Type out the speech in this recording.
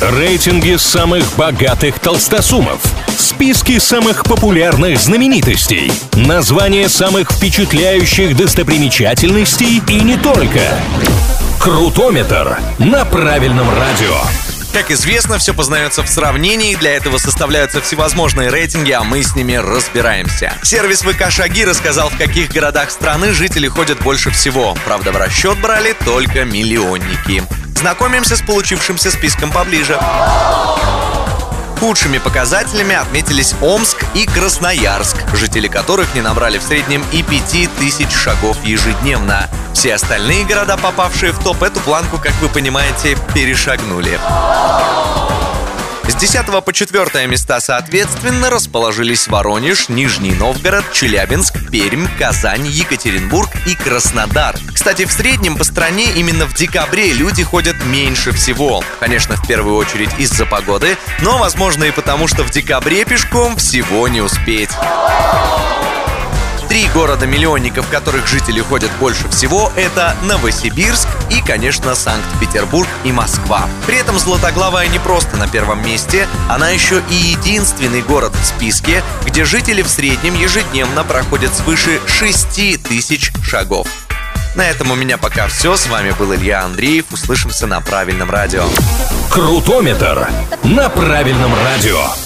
Рейтинги самых богатых толстосумов. Списки самых популярных знаменитостей. Названия самых впечатляющих достопримечательностей и не только. Крутометр на правильном радио. Как известно, все познается в сравнении, для этого составляются всевозможные рейтинги, а мы с ними разбираемся. Сервис ВК Шаги рассказал, в каких городах страны жители ходят больше всего. Правда, в расчет брали только миллионники. Знакомимся с получившимся списком поближе. Худшими показателями отметились Омск и Красноярск, жители которых не набрали в среднем и 5000 шагов ежедневно. Все остальные города, попавшие в топ, эту планку, как вы понимаете, перешагнули. С 10 по 4 места соответственно расположились Воронеж, Нижний Новгород, Челябинск, Пермь, Казань, Екатеринбург и Краснодар. Кстати, в среднем по стране именно в декабре люди ходят меньше всего. Конечно, в первую очередь из-за погоды, но возможно и потому, что в декабре пешком всего не успеть. Три города-миллионника, в которых жители ходят больше всего, это Новосибирск и, конечно, Санкт-Петербург и Москва. При этом Златоглавая не просто на первом месте, она еще и единственный город в списке, где жители в среднем ежедневно проходят свыше 6 тысяч шагов. На этом у меня пока все. С вами был Илья Андреев. Услышимся на правильном радио. Крутометр на правильном радио.